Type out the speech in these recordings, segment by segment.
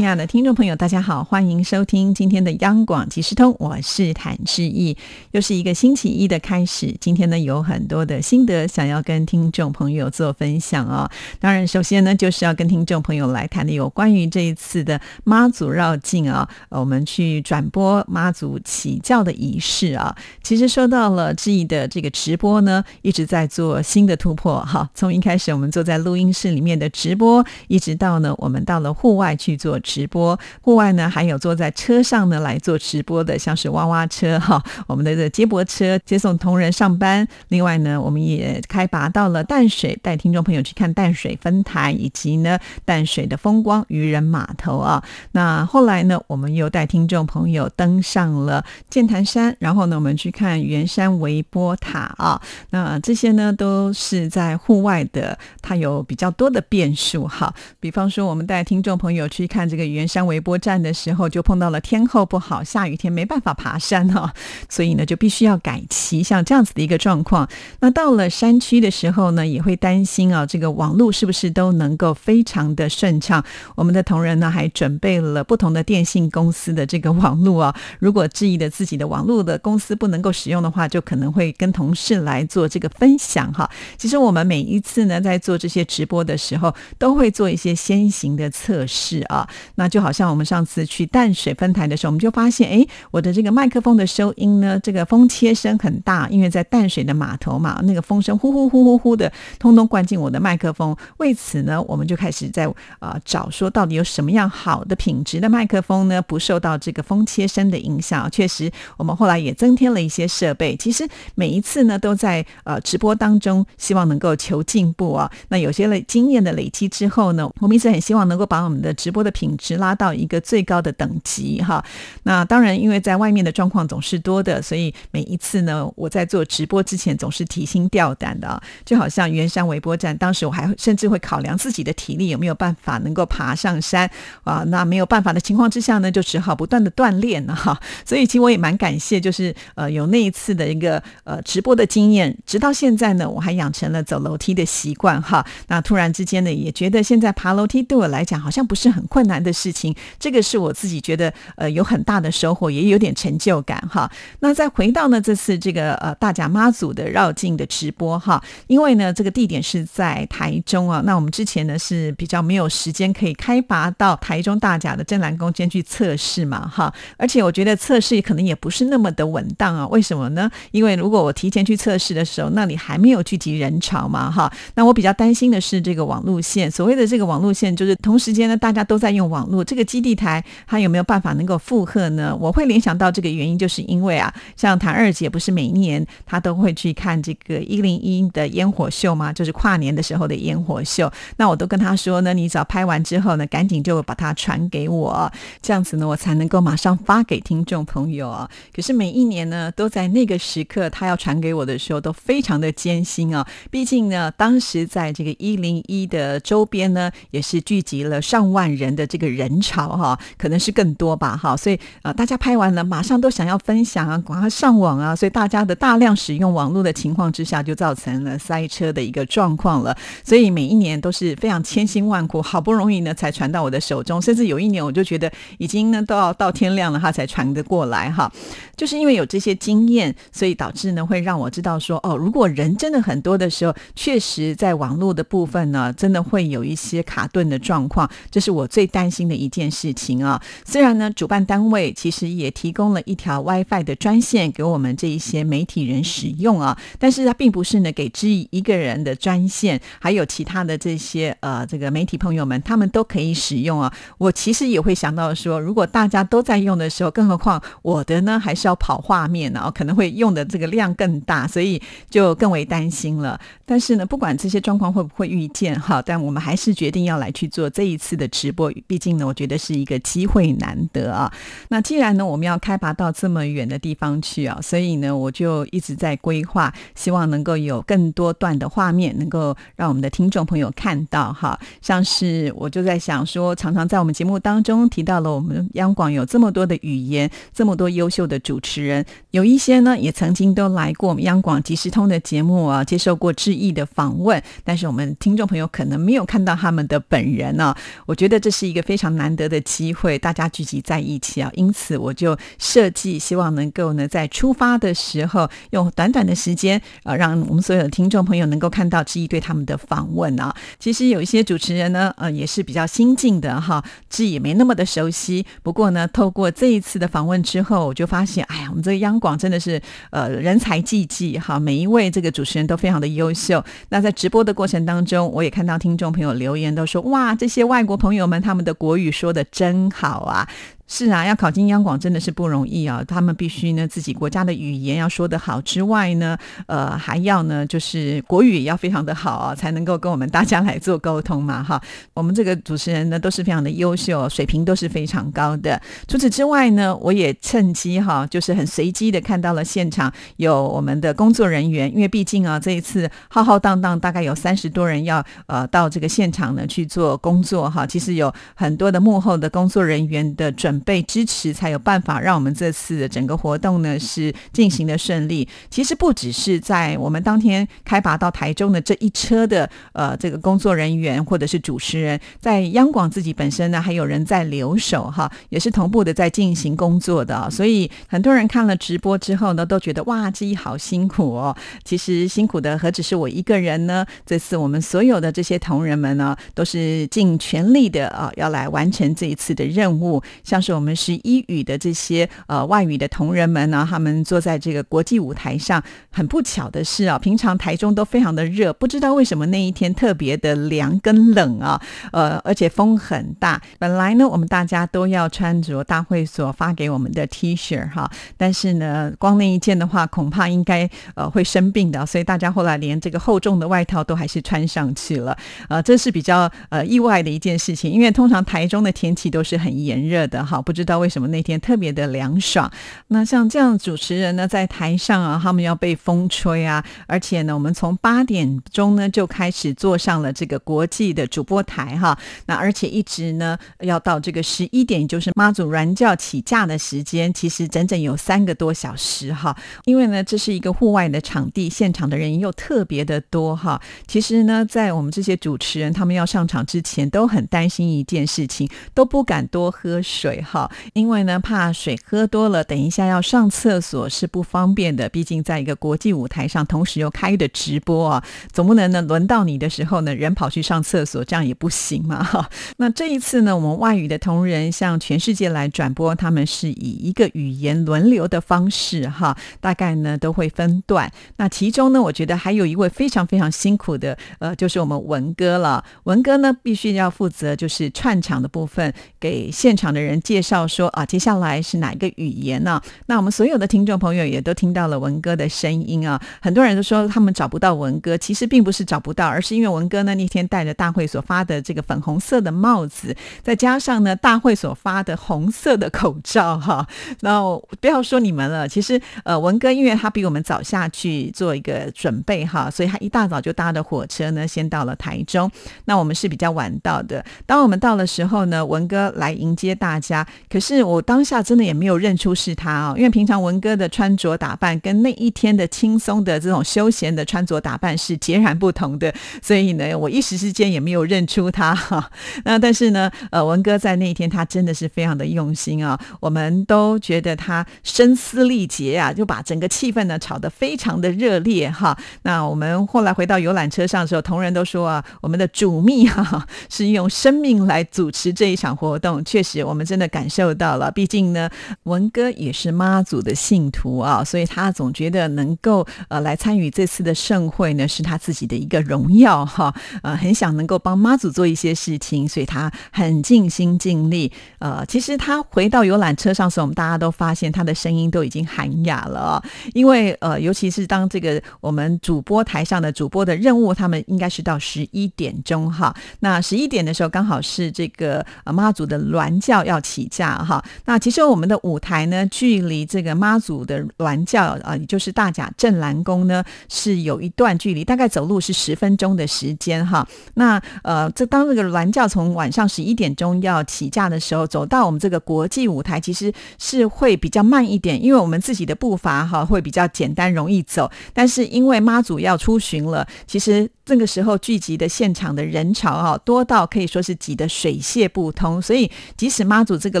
亲爱的听众朋友，大家好，欢迎收听今天的央广即时通，我是谭志毅。又是一个星期一的开始，今天呢有很多的心得想要跟听众朋友做分享啊。当然，首先呢就是要跟听众朋友来谈的有关于这一次的妈祖绕境啊，我们去转播妈祖起教的仪式啊。其实说到了志毅的这个直播呢，一直在做新的突破哈。从一开始我们坐在录音室里面的直播，一直到呢我们到了户外去做。直播户外呢，还有坐在车上呢来做直播的，像是娃娃车哈，我们的这接驳车接送同仁上班。另外呢，我们也开拔到了淡水，带听众朋友去看淡水分台，以及呢淡水的风光渔人码头啊。那后来呢，我们又带听众朋友登上了剑潭山，然后呢，我们去看圆山微波塔啊。那这些呢，都是在户外的，它有比较多的变数哈。比方说，我们带听众朋友去看这个。圆山微波站的时候，就碰到了天候不好，下雨天没办法爬山哈，所以呢就必须要改期，像这样子的一个状况。那到了山区的时候呢，也会担心啊，这个网络是不是都能够非常的顺畅？我们的同仁呢还准备了不同的电信公司的这个网络啊，如果质疑的自己的网络的公司不能够使用的话，就可能会跟同事来做这个分享哈。其实我们每一次呢在做这些直播的时候，都会做一些先行的测试啊。那就好像我们上次去淡水分台的时候，我们就发现，哎，我的这个麦克风的收音呢，这个风切声很大，因为在淡水的码头嘛，那个风声呼呼呼呼呼的，通通灌进我的麦克风。为此呢，我们就开始在啊找说，到底有什么样好的品质的麦克风呢，不受到这个风切声的影响。确实，我们后来也增添了一些设备。其实每一次呢，都在呃直播当中，希望能够求进步啊。那有些了经验的累积之后呢，我们一直很希望能够把我们的直播的品。是拉到一个最高的等级哈，那当然，因为在外面的状况总是多的，所以每一次呢，我在做直播之前总是提心吊胆的，就好像圆山微波站，当时我还甚至会考量自己的体力有没有办法能够爬上山啊，那没有办法的情况之下呢，就只好不断的锻炼了哈。所以其实我也蛮感谢，就是呃有那一次的一个呃直播的经验，直到现在呢，我还养成了走楼梯的习惯哈。那突然之间呢，也觉得现在爬楼梯对我来讲好像不是很困难的。事情，这个是我自己觉得呃有很大的收获，也有点成就感哈。那再回到呢这次这个呃大甲妈祖的绕境的直播哈，因为呢这个地点是在台中啊，那我们之前呢是比较没有时间可以开拔到台中大甲的真兰宫间去测试嘛哈，而且我觉得测试可能也不是那么的稳当啊。为什么呢？因为如果我提前去测试的时候，那里还没有聚集人潮嘛哈，那我比较担心的是这个网路线。所谓的这个网路线，就是同时间呢大家都在用网。络这个基地台，它有没有办法能够负荷呢？我会联想到这个原因，就是因为啊，像谭二姐不是每一年她都会去看这个一零一的烟火秀吗？就是跨年的时候的烟火秀。那我都跟她说呢，你只要拍完之后呢，赶紧就把它传给我，这样子呢，我才能够马上发给听众朋友啊。可是每一年呢，都在那个时刻，她要传给我的时候，都非常的艰辛啊。毕竟呢，当时在这个一零一的周边呢，也是聚集了上万人的这。个人潮哈，可能是更多吧哈，所以呃，大家拍完了，马上都想要分享啊，赶快上网啊，所以大家的大量使用网络的情况之下，就造成了塞车的一个状况了。所以每一年都是非常千辛万苦，好不容易呢才传到我的手中，甚至有一年我就觉得已经呢都要到天亮了，他才传得过来哈。就是因为有这些经验，所以导致呢会让我知道说，哦，如果人真的很多的时候，确实在网络的部分呢，真的会有一些卡顿的状况，这是我最担心。新的一件事情啊，虽然呢，主办单位其实也提供了一条 WiFi 的专线给我们这一些媒体人使用啊，但是它并不是呢给知意一个人的专线，还有其他的这些呃这个媒体朋友们，他们都可以使用啊。我其实也会想到说，如果大家都在用的时候，更何况我的呢，还是要跑画面呢，可能会用的这个量更大，所以就更为担心了。但是呢，不管这些状况会不会遇见哈，但我们还是决定要来去做这一次的直播，毕近呢，我觉得是一个机会难得啊。那既然呢，我们要开拔到这么远的地方去啊，所以呢，我就一直在规划，希望能够有更多段的画面，能够让我们的听众朋友看到哈。像是我就在想说，常常在我们节目当中提到了我们央广有这么多的语言，这么多优秀的主持人，有一些呢也曾经都来过我们央广即时通的节目啊，接受过致意的访问，但是我们听众朋友可能没有看到他们的本人呢。我觉得这是一个非常难得的机会，大家聚集在一起啊，因此我就设计，希望能够呢在出发的时候，用短短的时间，呃，让我们所有的听众朋友能够看到志毅对他们的访问啊。其实有一些主持人呢，呃，也是比较新进的哈，志毅也没那么的熟悉。不过呢，透过这一次的访问之后，我就发现，哎呀，我们这个央广真的是呃人才济济哈，每一位这个主持人都非常的优秀。那在直播的过程当中，我也看到听众朋友留言都说，哇，这些外国朋友们他们的国语说的真好啊。是啊，要考进央广真的是不容易啊！他们必须呢自己国家的语言要说得好之外呢，呃，还要呢就是国语也要非常的好啊，才能够跟我们大家来做沟通嘛哈。我们这个主持人呢都是非常的优秀，水平都是非常高的。除此之外呢，我也趁机哈，就是很随机的看到了现场有我们的工作人员，因为毕竟啊这一次浩浩荡荡，大概有三十多人要呃到这个现场呢去做工作哈。其实有很多的幕后的工作人员的准。被支持才有办法让我们这次的整个活动呢是进行的顺利。其实不只是在我们当天开拔到台中的这一车的呃这个工作人员或者是主持人，在央广自己本身呢还有人在留守哈，也是同步的在进行工作的。所以很多人看了直播之后呢，都觉得哇，这一好辛苦哦。其实辛苦的何止是我一个人呢？这次我们所有的这些同仁们呢，都是尽全力的啊，要来完成这一次的任务，像是。我们是一语的这些呃外语的同仁们呢，他们坐在这个国际舞台上，很不巧的是啊，平常台中都非常的热，不知道为什么那一天特别的凉跟冷啊，呃，而且风很大。本来呢，我们大家都要穿着大会所发给我们的 T 恤哈，但是呢，光那一件的话，恐怕应该呃会生病的，所以大家后来连这个厚重的外套都还是穿上去了。呃，这是比较呃意外的一件事情，因为通常台中的天气都是很炎热的哈。不知道为什么那天特别的凉爽。那像这样主持人呢，在台上啊，他们要被风吹啊，而且呢，我们从八点钟呢就开始坐上了这个国际的主播台哈。那而且一直呢要到这个十一点，就是妈祖软教起驾的时间，其实整整有三个多小时哈。因为呢，这是一个户外的场地，现场的人又特别的多哈。其实呢，在我们这些主持人他们要上场之前，都很担心一件事情，都不敢多喝水。好，因为呢，怕水喝多了，等一下要上厕所是不方便的。毕竟在一个国际舞台上，同时又开的直播啊，总不能呢轮到你的时候呢，人跑去上厕所，这样也不行嘛。哈，那这一次呢，我们外语的同仁向全世界来转播，他们是以一个语言轮流的方式哈，大概呢都会分段。那其中呢，我觉得还有一位非常非常辛苦的，呃，就是我们文哥了。文哥呢，必须要负责就是串场的部分，给现场的人介。绍说啊，接下来是哪一个语言呢？那我们所有的听众朋友也都听到了文哥的声音啊。很多人都说他们找不到文哥，其实并不是找不到，而是因为文哥呢那天戴着大会所发的这个粉红色的帽子，再加上呢大会所发的红色的口罩哈。那不要说你们了，其实呃文哥因为他比我们早下去做一个准备哈，所以他一大早就搭的火车呢先到了台中。那我们是比较晚到的。当我们到的时候呢，文哥来迎接大家。可是我当下真的也没有认出是他啊，因为平常文哥的穿着打扮跟那一天的轻松的这种休闲的穿着打扮是截然不同的，所以呢，我一时之间也没有认出他哈。那但是呢，呃，文哥在那一天他真的是非常的用心啊，我们都觉得他声嘶力竭啊，就把整个气氛呢炒得非常的热烈哈。那我们后来回到游览车上的时候，同仁都说啊，我们的主秘哈是用生命来主持这一场活动，确实我们真的。感受到了。毕竟呢，文哥也是妈祖的信徒啊，所以他总觉得能够呃来参与这次的盛会呢，是他自己的一个荣耀哈。呃，很想能够帮妈祖做一些事情，所以他很尽心尽力。呃，其实他回到游览车上时，我们大家都发现他的声音都已经喊哑了，因为呃，尤其是当这个我们主播台上的主播的任务，他们应该是到十一点钟哈。那十一点的时候，刚好是这个呃妈祖的銮轿要起起驾哈。那其实我们的舞台呢，距离这个妈祖的銮轿啊，也就是大甲镇澜宫呢，是有一段距离，大概走路是十分钟的时间哈。那呃，这当这个銮轿从晚上十一点钟要起驾的时候，走到我们这个国际舞台，其实是会比较慢一点，因为我们自己的步伐哈会比较简单容易走，但是因为妈祖要出巡了，其实。这个时候聚集的现场的人潮啊，多到可以说是挤得水泄不通。所以，即使妈祖这个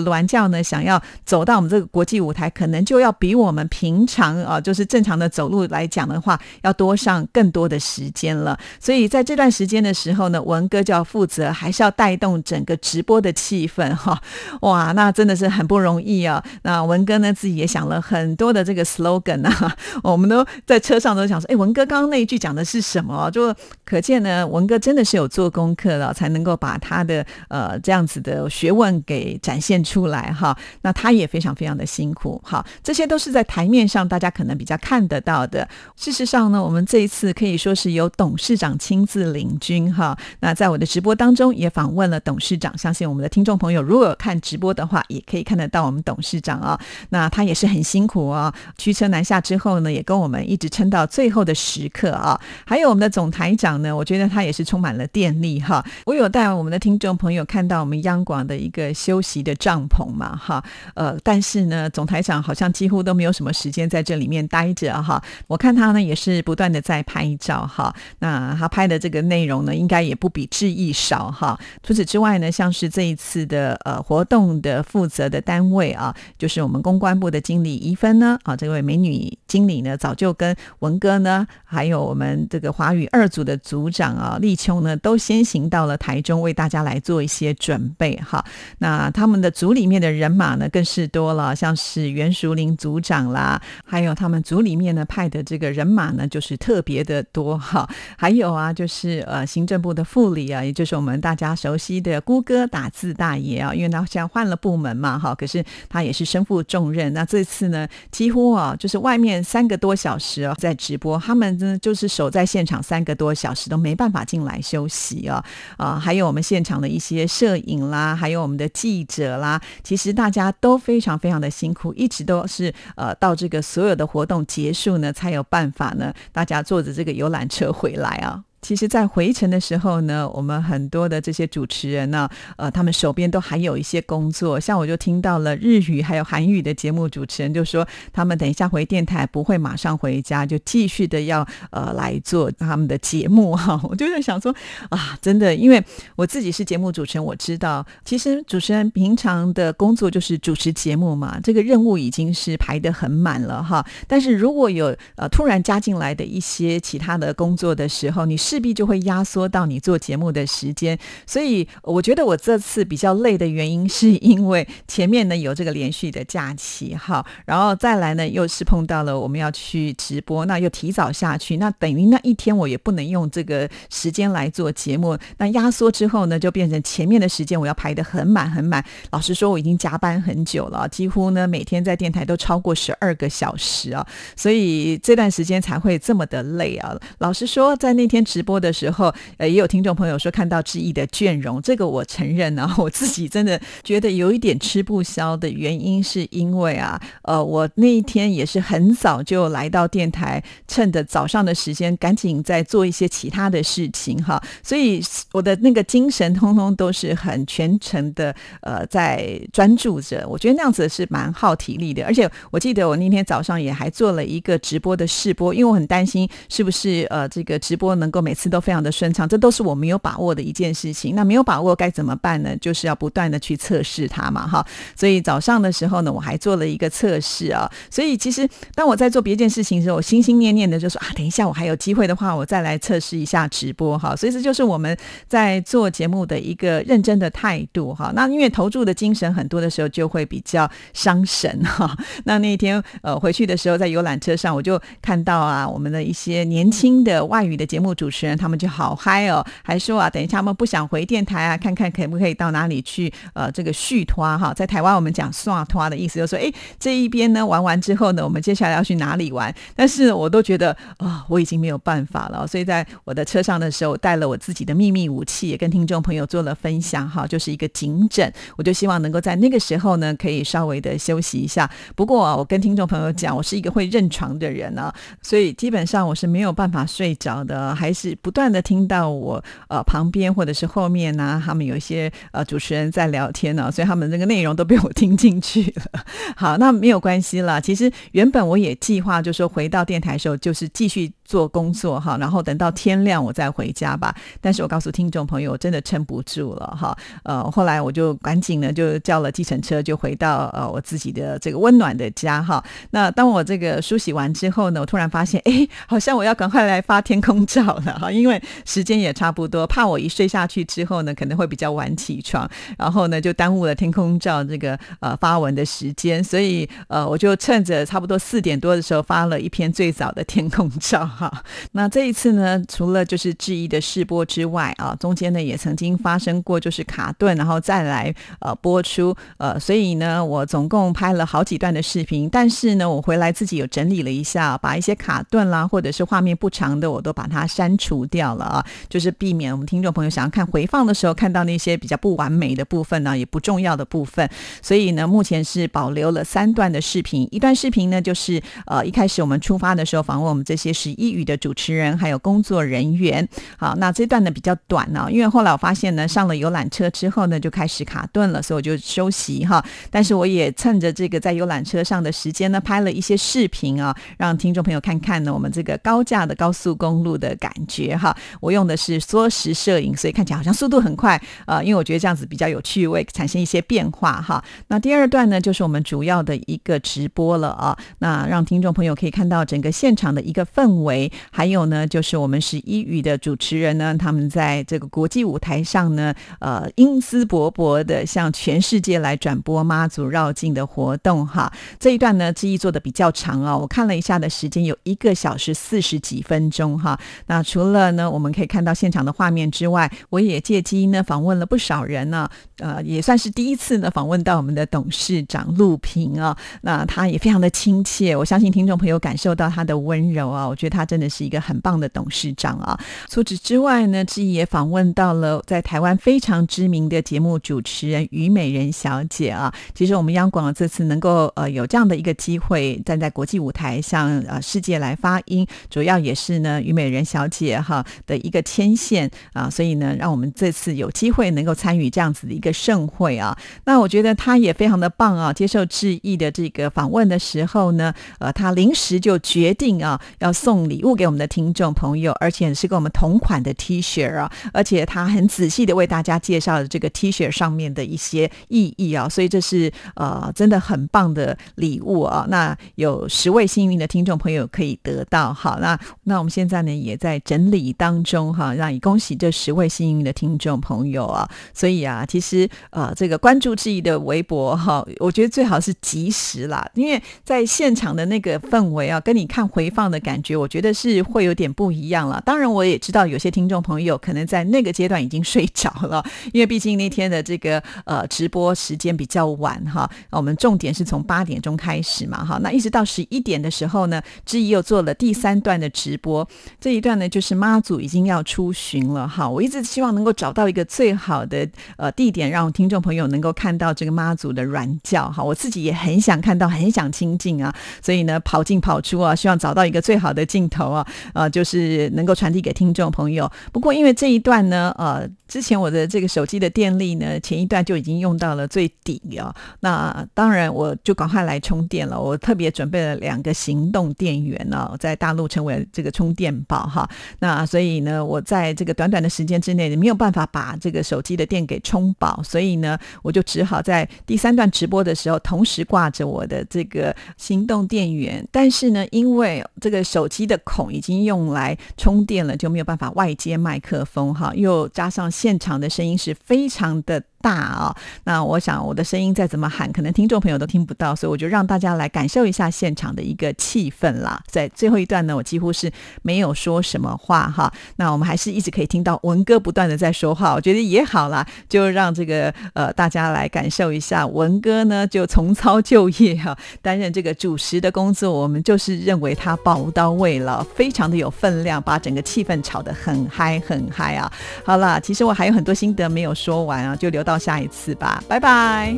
銮轿呢，想要走到我们这个国际舞台，可能就要比我们平常啊，就是正常的走路来讲的话，要多上更多的时间了。所以，在这段时间的时候呢，文哥就要负责，还是要带动整个直播的气氛哈。哇，那真的是很不容易啊。那文哥呢，自己也想了很多的这个 slogan 啊，我们都在车上都想说，哎，文哥刚刚那一句讲的是什么？就可见呢，文哥真的是有做功课了，才能够把他的呃这样子的学问给展现出来哈。那他也非常非常的辛苦哈。这些都是在台面上大家可能比较看得到的。事实上呢，我们这一次可以说是由董事长亲自领军哈。那在我的直播当中也访问了董事长，相信我们的听众朋友如果看直播的话，也可以看得到我们董事长啊。那他也是很辛苦啊，驱车南下之后呢，也跟我们一直撑到最后的时刻啊。还有我们的总台长。呢，我觉得他也是充满了电力哈。我有带我们的听众朋友看到我们央广的一个休息的帐篷嘛哈，呃，但是呢，总台长好像几乎都没有什么时间在这里面待着哈。我看他呢也是不断的在拍照哈，那他拍的这个内容呢，应该也不比志毅少哈。除此之外呢，像是这一次的呃活动的负责的单位啊，就是我们公关部的经理怡芬呢啊，这位美女经理呢，早就跟文哥呢，还有我们这个华语二组的。的组长啊，立秋呢，都先行到了台中，为大家来做一些准备哈。那他们的组里面的人马呢，更是多了，像是袁淑玲组长啦，还有他们组里面呢派的这个人马呢，就是特别的多哈。还有啊，就是呃行政部的副理啊，也就是我们大家熟悉的姑哥打字大爷啊，因为他现在换了部门嘛哈，可是他也是身负重任。那这次呢，几乎啊，就是外面三个多小时啊在直播，他们呢就是守在现场三个多小时。都没办法进来休息啊啊！还有我们现场的一些摄影啦，还有我们的记者啦，其实大家都非常非常的辛苦，一直都是呃到这个所有的活动结束呢，才有办法呢，大家坐着这个游览车回来啊。其实，在回程的时候呢，我们很多的这些主持人呢，呃，他们手边都还有一些工作。像我就听到了日语还有韩语的节目主持人就说，他们等一下回电台不会马上回家，就继续的要呃来做他们的节目哈。我就在想说啊，真的，因为我自己是节目主持人，我知道，其实主持人平常的工作就是主持节目嘛，这个任务已经是排得很满了哈。但是如果有呃突然加进来的一些其他的工作的时候，你势必就会压缩到你做节目的时间，所以我觉得我这次比较累的原因，是因为前面呢有这个连续的假期哈，然后再来呢又是碰到了我们要去直播，那又提早下去，那等于那一天我也不能用这个时间来做节目，那压缩之后呢，就变成前面的时间我要排得很满很满。老实说，我已经加班很久了，几乎呢每天在电台都超过十二个小时啊，所以这段时间才会这么的累啊。老实说，在那天直直播的时候，呃，也有听众朋友说看到志毅的倦容，这个我承认啊，我自己真的觉得有一点吃不消的原因，是因为啊，呃，我那一天也是很早就来到电台，趁着早上的时间，赶紧在做一些其他的事情哈，所以我的那个精神通通都是很全程的，呃，在专注着。我觉得那样子是蛮耗体力的，而且我记得我那天早上也还做了一个直播的试播，因为我很担心是不是呃这个直播能够。每每次都非常的顺畅，这都是我没有把握的一件事情。那没有把握该怎么办呢？就是要不断的去测试它嘛，哈。所以早上的时候呢，我还做了一个测试啊。所以其实当我在做别件事情的时候，我心心念念的就说啊，等一下我还有机会的话，我再来测试一下直播哈。所以这就是我们在做节目的一个认真的态度哈。那因为投注的精神很多的时候，就会比较伤神哈。那那天呃回去的时候，在游览车上，我就看到啊，我们的一些年轻的外语的节目主持人，他们就好嗨哦，还说啊，等一下他们不想回电台啊，看看可不可以到哪里去呃这个续托哈。在台湾我们讲刷托的意思，就说哎这一边呢玩完之后呢，我们接下来要去哪里玩？但是我都觉得啊，我已经没有办法了。所以在我的车上的时候，带了我自己的秘密武器，也跟听众朋友做了分享哈，就是一个颈枕。我就希望能够在那个时候呢，可以稍微的休息一下。不过啊，我跟听众朋友讲，我是一个会认床的人啊，所以基本上我是没有办法睡着的，还是不断的听到我呃旁边或者是后面呢，他们有一些呃主持人在聊天呢，所以他们那个内容都被我听进去了。好，那没有关系了。其实原本我也计划，就说回到电台的时候，就是继续。做工作哈，然后等到天亮我再回家吧。但是我告诉听众朋友，我真的撑不住了哈。呃，后来我就赶紧呢，就叫了计程车，就回到呃我自己的这个温暖的家哈。那当我这个梳洗完之后呢，我突然发现，哎，好像我要赶快来发天空照了哈，因为时间也差不多，怕我一睡下去之后呢，可能会比较晚起床，然后呢就耽误了天空照这个呃发文的时间，所以呃我就趁着差不多四点多的时候发了一篇最早的天空照。好，那这一次呢，除了就是质疑的试播之外啊，中间呢也曾经发生过就是卡顿，然后再来呃播出呃，所以呢，我总共拍了好几段的视频，但是呢，我回来自己有整理了一下，把一些卡顿啦，或者是画面不长的，我都把它删除掉了啊，就是避免我们听众朋友想要看回放的时候看到那些比较不完美的部分呢，也不重要的部分，所以呢，目前是保留了三段的视频，一段视频呢就是呃一开始我们出发的时候访问我们这些十一。语的主持人还有工作人员，好，那这段呢比较短呢，因为后来我发现呢，上了游览车之后呢，就开始卡顿了，所以我就休息哈。但是我也趁着这个在游览车上的时间呢，拍了一些视频啊，让听众朋友看看呢，我们这个高架的高速公路的感觉哈。我用的是缩时摄影，所以看起来好像速度很快啊，因为我觉得这样子比较有趣味，产生一些变化哈。那第二段呢，就是我们主要的一个直播了啊，那让听众朋友可以看到整个现场的一个氛围。为还有呢，就是我们十一语的主持人呢，他们在这个国际舞台上呢，呃，英姿勃勃的向全世界来转播妈祖绕境的活动哈。这一段呢，记忆做的比较长啊，我看了一下的时间有一个小时四十几分钟哈。那除了呢，我们可以看到现场的画面之外，我也借机呢访问了不少人呢，呃，也算是第一次呢访问到我们的董事长陆平啊。那他也非常的亲切，我相信听众朋友感受到他的温柔啊，我觉得他。他真的是一个很棒的董事长啊！除此之外呢，志毅也访问到了在台湾非常知名的节目主持人虞美人小姐啊。其实我们央广这次能够呃有这样的一个机会站在国际舞台向呃世界来发音，主要也是呢虞美人小姐哈的一个牵线啊，所以呢让我们这次有机会能够参与这样子的一个盛会啊。那我觉得她也非常的棒啊！接受志毅的这个访问的时候呢，呃，她临时就决定啊要送礼。物给我们的听众朋友，而且是跟我们同款的 T 恤啊，而且他很仔细的为大家介绍了这个 T 恤上面的一些意义啊，所以这是呃真的很棒的礼物啊。那有十位幸运的听众朋友可以得到，好，那那我们现在呢也在整理当中哈，让你恭喜这十位幸运的听众朋友啊。所以啊，其实呃这个关注志毅的微博哈，我觉得最好是及时啦，因为在现场的那个氛围啊，跟你看回放的感觉，我觉得。觉得是会有点不一样了。当然，我也知道有些听众朋友可能在那个阶段已经睡着了，因为毕竟那天的这个呃直播时间比较晚哈。我们重点是从八点钟开始嘛哈，那一直到十一点的时候呢，知怡又做了第三段的直播。这一段呢，就是妈祖已经要出巡了哈。我一直希望能够找到一个最好的呃地点，让听众朋友能够看到这个妈祖的软教哈。我自己也很想看到，很想亲近啊，所以呢，跑进跑出啊，希望找到一个最好的镜。头啊，呃，就是能够传递给听众朋友。不过因为这一段呢，呃，之前我的这个手机的电力呢，前一段就已经用到了最底啊，那当然我就赶快来充电了。我特别准备了两个行动电源呢，在大陆成为这个充电宝哈。那所以呢，我在这个短短的时间之内没有办法把这个手机的电给充饱，所以呢，我就只好在第三段直播的时候同时挂着我的这个行动电源。但是呢，因为这个手机的孔已经用来充电了，就没有办法外接麦克风哈，又加上现场的声音是非常的。大啊，那我想我的声音再怎么喊，可能听众朋友都听不到，所以我就让大家来感受一下现场的一个气氛啦。在最后一段呢，我几乎是没有说什么话哈，那我们还是一直可以听到文哥不断的在说话，我觉得也好啦，就让这个呃大家来感受一下文哥呢就重操旧业哈，担任这个主持的工作，我们就是认为他宝刀未老，非常的有分量，把整个气氛炒得很嗨很嗨啊。好了，其实我还有很多心得没有说完啊，就留到。到下一次吧拜拜。